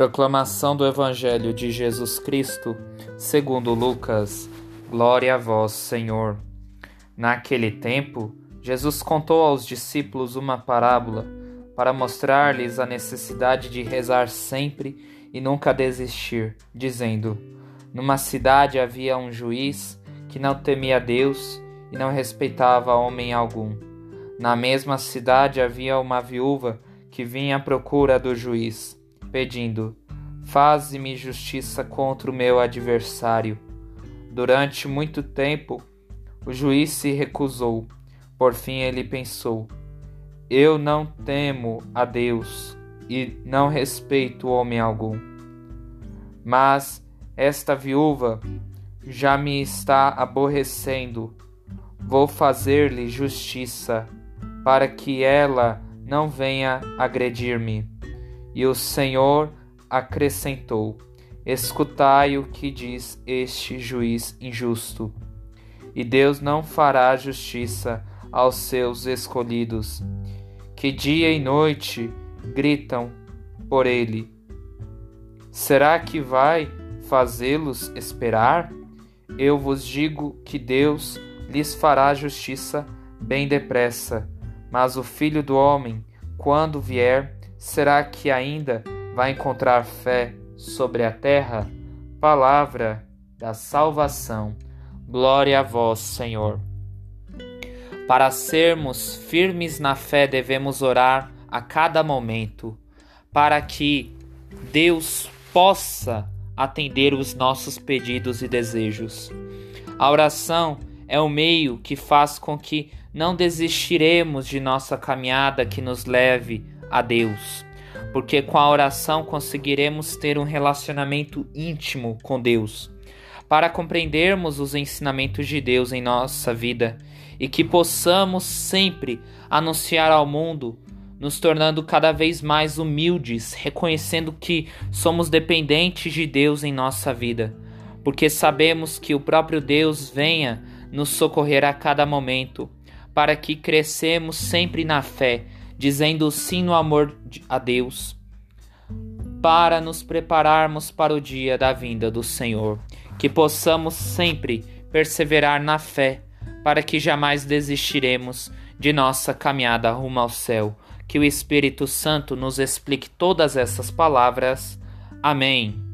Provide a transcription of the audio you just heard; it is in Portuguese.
Proclamação do Evangelho de Jesus Cristo, segundo Lucas. Glória a vós, Senhor. Naquele tempo, Jesus contou aos discípulos uma parábola para mostrar-lhes a necessidade de rezar sempre e nunca desistir, dizendo: Numa cidade havia um juiz que não temia Deus e não respeitava homem algum. Na mesma cidade havia uma viúva que vinha à procura do juiz pedindo: Faze-me justiça contra o meu adversário. Durante muito tempo, o juiz se recusou. Por fim, ele pensou: Eu não temo a Deus e não respeito homem algum. Mas esta viúva já me está aborrecendo. Vou fazer-lhe justiça, para que ela não venha agredir-me. E o Senhor acrescentou: Escutai o que diz este juiz injusto. E Deus não fará justiça aos seus escolhidos, que dia e noite gritam por ele. Será que vai fazê-los esperar? Eu vos digo que Deus lhes fará justiça bem depressa. Mas o filho do homem, quando vier, Será que ainda vai encontrar fé sobre a terra? Palavra da salvação. Glória a vós, Senhor. Para sermos firmes na fé, devemos orar a cada momento, para que Deus possa atender os nossos pedidos e desejos. A oração é o meio que faz com que não desistiremos de nossa caminhada que nos leve a Deus, porque com a oração conseguiremos ter um relacionamento íntimo com Deus, para compreendermos os ensinamentos de Deus em nossa vida e que possamos sempre anunciar ao mundo, nos tornando cada vez mais humildes, reconhecendo que somos dependentes de Deus em nossa vida, porque sabemos que o próprio Deus venha nos socorrer a cada momento, para que crescemos sempre na fé dizendo sim no amor a Deus, para nos prepararmos para o dia da vinda do Senhor, que possamos sempre perseverar na fé, para que jamais desistiremos de nossa caminhada rumo ao céu. Que o Espírito Santo nos explique todas essas palavras. Amém.